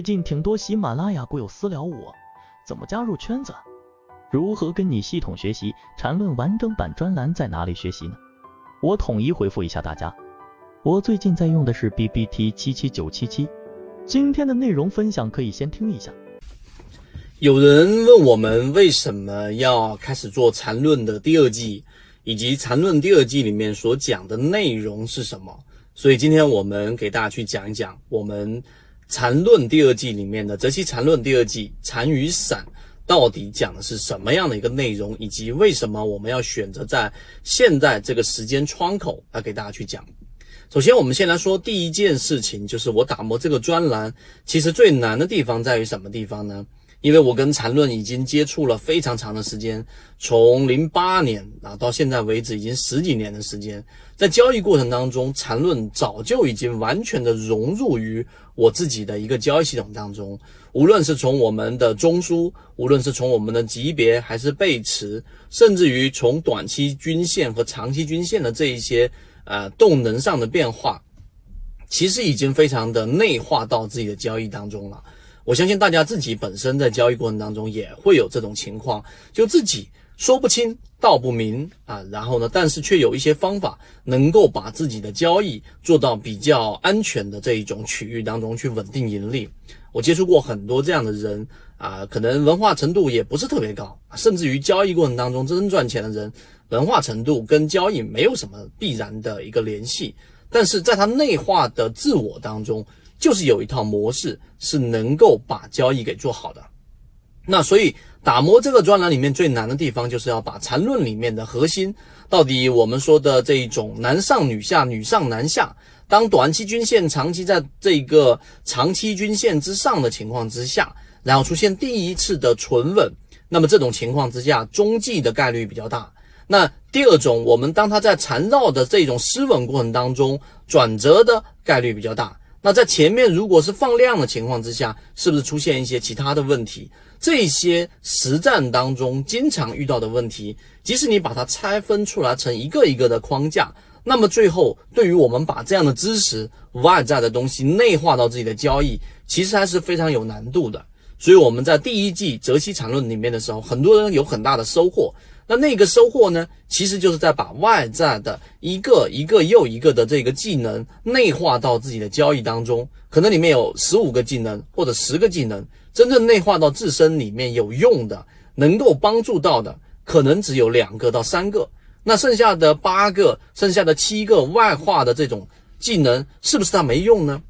最近挺多喜马拉雅股友私聊我，怎么加入圈子？如何跟你系统学习缠论完整版专栏在哪里学习呢？我统一回复一下大家。我最近在用的是 B B T 七七九七七。今天的内容分享可以先听一下。有人问我们为什么要开始做缠论的第二季，以及缠论第二季里面所讲的内容是什么？所以今天我们给大家去讲一讲我们。禅论第二季里面的《泽西禅论》第二季禅与伞到底讲的是什么样的一个内容，以及为什么我们要选择在现在这个时间窗口来给大家去讲？首先，我们先来说第一件事情，就是我打磨这个专栏，其实最难的地方在于什么地方呢？因为我跟缠论已经接触了非常长的时间，从零八年啊到现在为止，已经十几年的时间，在交易过程当中，缠论早就已经完全的融入于我自己的一个交易系统当中。无论是从我们的中枢，无论是从我们的级别，还是背驰，甚至于从短期均线和长期均线的这一些呃动能上的变化，其实已经非常的内化到自己的交易当中了。我相信大家自己本身在交易过程当中也会有这种情况，就自己说不清道不明啊，然后呢，但是却有一些方法能够把自己的交易做到比较安全的这一种区域当中去稳定盈利。我接触过很多这样的人啊，可能文化程度也不是特别高，甚至于交易过程当中真正赚钱的人，文化程度跟交易没有什么必然的一个联系，但是在他内化的自我当中。就是有一套模式是能够把交易给做好的，那所以打磨这个专栏里面最难的地方，就是要把缠论里面的核心，到底我们说的这一种男上女下、女上男下，当短期均线长期在这个长期均线之上的情况之下，然后出现第一次的存稳，那么这种情况之下，中继的概率比较大。那第二种，我们当它在缠绕的这种失稳过程当中，转折的概率比较大。那在前面如果是放量的情况之下，是不是出现一些其他的问题？这些实战当中经常遇到的问题，即使你把它拆分出来成一个一个的框架，那么最后对于我们把这样的知识外在的东西内化到自己的交易，其实还是非常有难度的。所以我们在第一季泽西缠论里面的时候，很多人有很大的收获。那那个收获呢，其实就是在把外在的一个一个又一个的这个技能内化到自己的交易当中。可能里面有十五个技能或者十个技能，真正内化到自身里面有用的，能够帮助到的，可能只有两个到三个。那剩下的八个、剩下的七个外化的这种技能，是不是它没用呢？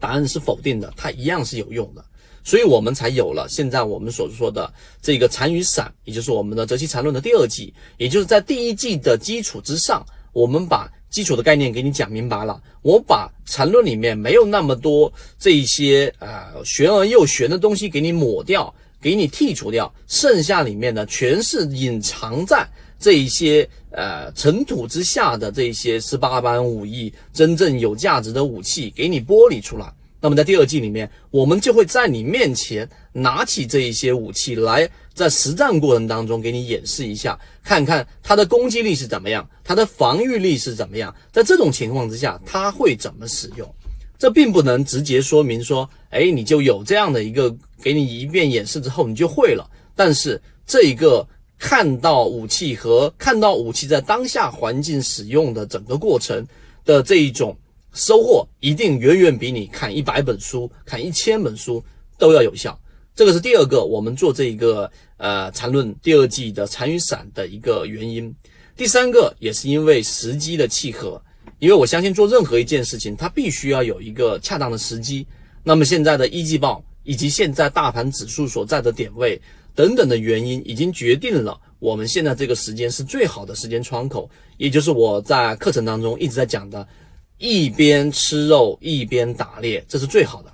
答案是否定的，它一样是有用的。所以我们才有了现在我们所说的这个禅与散，也就是我们的《泽西禅论》的第二季，也就是在第一季的基础之上，我们把基础的概念给你讲明白了。我把禅论里面没有那么多这一些呃玄而又玄的东西给你抹掉，给你剔除掉，剩下里面的全是隐藏在这一些呃尘土之下的这些十八般武艺，真正有价值的武器，给你剥离出来。那么在第二季里面，我们就会在你面前拿起这一些武器来，在实战过程当中给你演示一下，看看它的攻击力是怎么样，它的防御力是怎么样。在这种情况之下，它会怎么使用？这并不能直接说明说，哎，你就有这样的一个，给你一遍演示之后你就会了。但是这一个看到武器和看到武器在当下环境使用的整个过程的这一种。收获一定远远比你看一百本书、看一千本书都要有效。这个是第二个，我们做这一个呃缠论第二季的缠与散的一个原因。第三个也是因为时机的契合，因为我相信做任何一件事情，它必须要有一个恰当的时机。那么现在的一季报以及现在大盘指数所在的点位等等的原因，已经决定了我们现在这个时间是最好的时间窗口，也就是我在课程当中一直在讲的。一边吃肉一边打猎，这是最好的。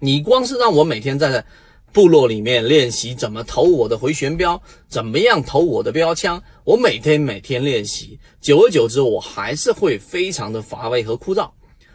你光是让我每天在部落里面练习怎么投我的回旋镖，怎么样投我的标枪，我每天每天练习，久而久之，我还是会非常的乏味和枯燥。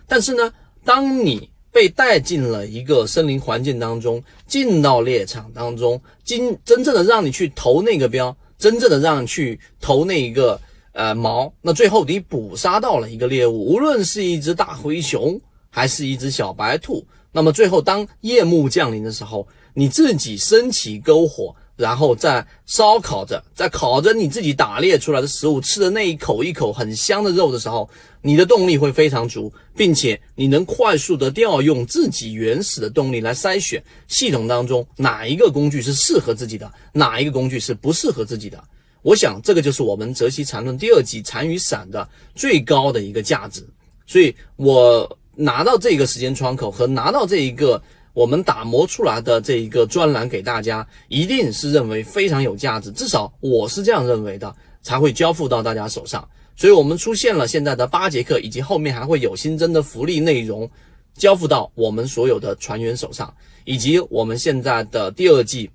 但是呢，当你被带进了一个森林环境当中，进到猎场当中，真真正的让你去投那个标，真正的让你去投那一个。呃，毛，那最后你捕杀到了一个猎物，无论是一只大灰熊，还是一只小白兔，那么最后当夜幕降临的时候，你自己升起篝火。然后再烧烤着，在烤着你自己打猎出来的食物，吃的那一口一口很香的肉的时候，你的动力会非常足，并且你能快速的调用自己原始的动力来筛选系统当中哪一个工具是适合自己的，哪一个工具是不适合自己的。我想这个就是我们《泽西禅论》第二季禅与散的最高的一个价值。所以我拿到这个时间窗口和拿到这一个。我们打磨出来的这一个专栏给大家，一定是认为非常有价值，至少我是这样认为的，才会交付到大家手上。所以，我们出现了现在的八节课，以及后面还会有新增的福利内容，交付到我们所有的船员手上，以及我们现在的第二季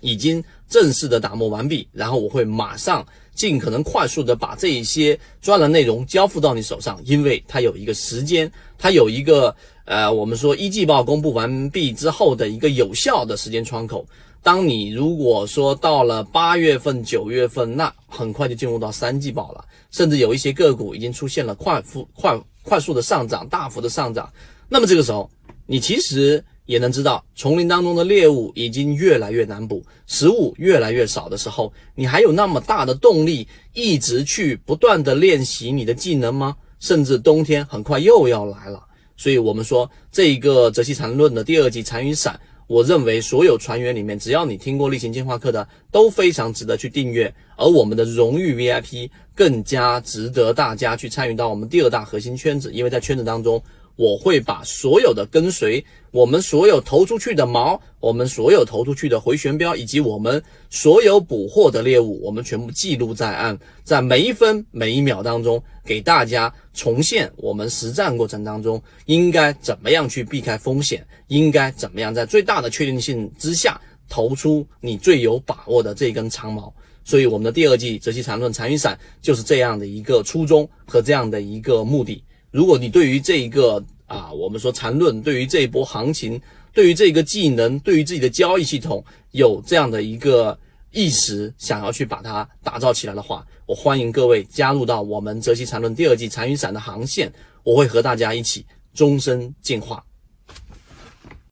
已经正式的打磨完毕，然后我会马上尽可能快速的把这一些专栏内容交付到你手上，因为它有一个时间，它有一个。呃，我们说一季报公布完毕之后的一个有效的时间窗口，当你如果说到了八月份、九月份，那很快就进入到三季报了，甚至有一些个股已经出现了快速、快快速的上涨、大幅的上涨。那么这个时候，你其实也能知道，丛林当中的猎物已经越来越难捕，食物越来越少的时候，你还有那么大的动力一直去不断的练习你的技能吗？甚至冬天很快又要来了。所以，我们说这一个《泽西禅论》的第二集《禅与散》，我认为所有船员里面，只要你听过例行进化课的，都非常值得去订阅。而我们的荣誉 VIP 更加值得大家去参与到我们第二大核心圈子，因为在圈子当中。我会把所有的跟随我们所有投出去的锚，我们所有投出去的回旋镖，以及我们所有捕获的猎物，我们全部记录在案，在每一分每一秒当中，给大家重现我们实战过程当中应该怎么样去避开风险，应该怎么样在最大的确定性之下投出你最有把握的这根长矛。所以，我们的第二季《泽西缠论》禅与伞就是这样的一个初衷和这样的一个目的。如果你对于这一个啊，我们说缠论，对于这一波行情，对于这个技能，对于自己的交易系统有这样的一个意识，想要去把它打造起来的话，我欢迎各位加入到我们泽西缠论第二季残云伞的航线，我会和大家一起终身进化。